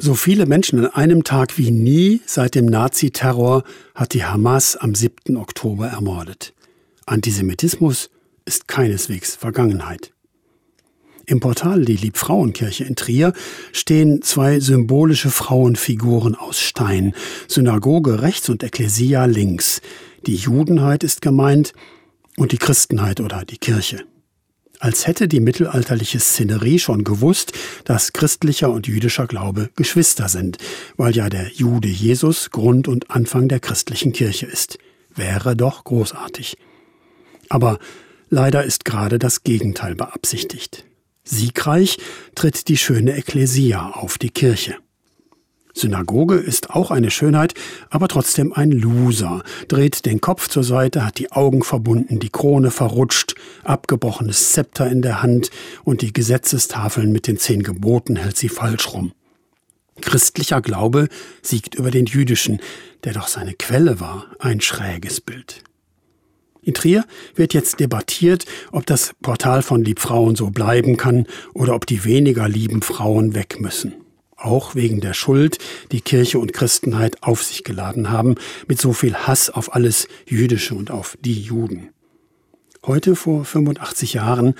So viele Menschen an einem Tag wie nie seit dem Naziterror hat die Hamas am 7. Oktober ermordet. Antisemitismus ist keineswegs Vergangenheit. Im Portal Die Liebfrauenkirche in Trier stehen zwei symbolische Frauenfiguren aus Stein, Synagoge rechts und Ekklesia links. Die Judenheit ist gemeint und die Christenheit oder die Kirche als hätte die mittelalterliche Szenerie schon gewusst, dass christlicher und jüdischer Glaube Geschwister sind, weil ja der Jude Jesus Grund und Anfang der christlichen Kirche ist. Wäre doch großartig. Aber leider ist gerade das Gegenteil beabsichtigt. Siegreich tritt die schöne Ekklesia auf die Kirche. Synagoge ist auch eine Schönheit, aber trotzdem ein Loser. Dreht den Kopf zur Seite, hat die Augen verbunden, die Krone verrutscht, abgebrochenes Zepter in der Hand und die Gesetzestafeln mit den zehn Geboten hält sie falsch rum. Christlicher Glaube siegt über den jüdischen, der doch seine Quelle war, ein schräges Bild. In Trier wird jetzt debattiert, ob das Portal von Liebfrauen so bleiben kann oder ob die weniger lieben Frauen weg müssen auch wegen der Schuld, die Kirche und Christenheit auf sich geladen haben, mit so viel Hass auf alles Jüdische und auf die Juden. Heute vor 85 Jahren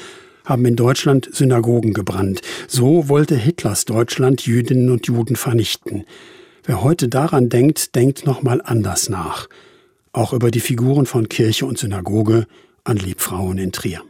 haben in Deutschland Synagogen gebrannt. So wollte Hitlers Deutschland Jüdinnen und Juden vernichten. Wer heute daran denkt, denkt nochmal anders nach. Auch über die Figuren von Kirche und Synagoge an Liebfrauen in Trier.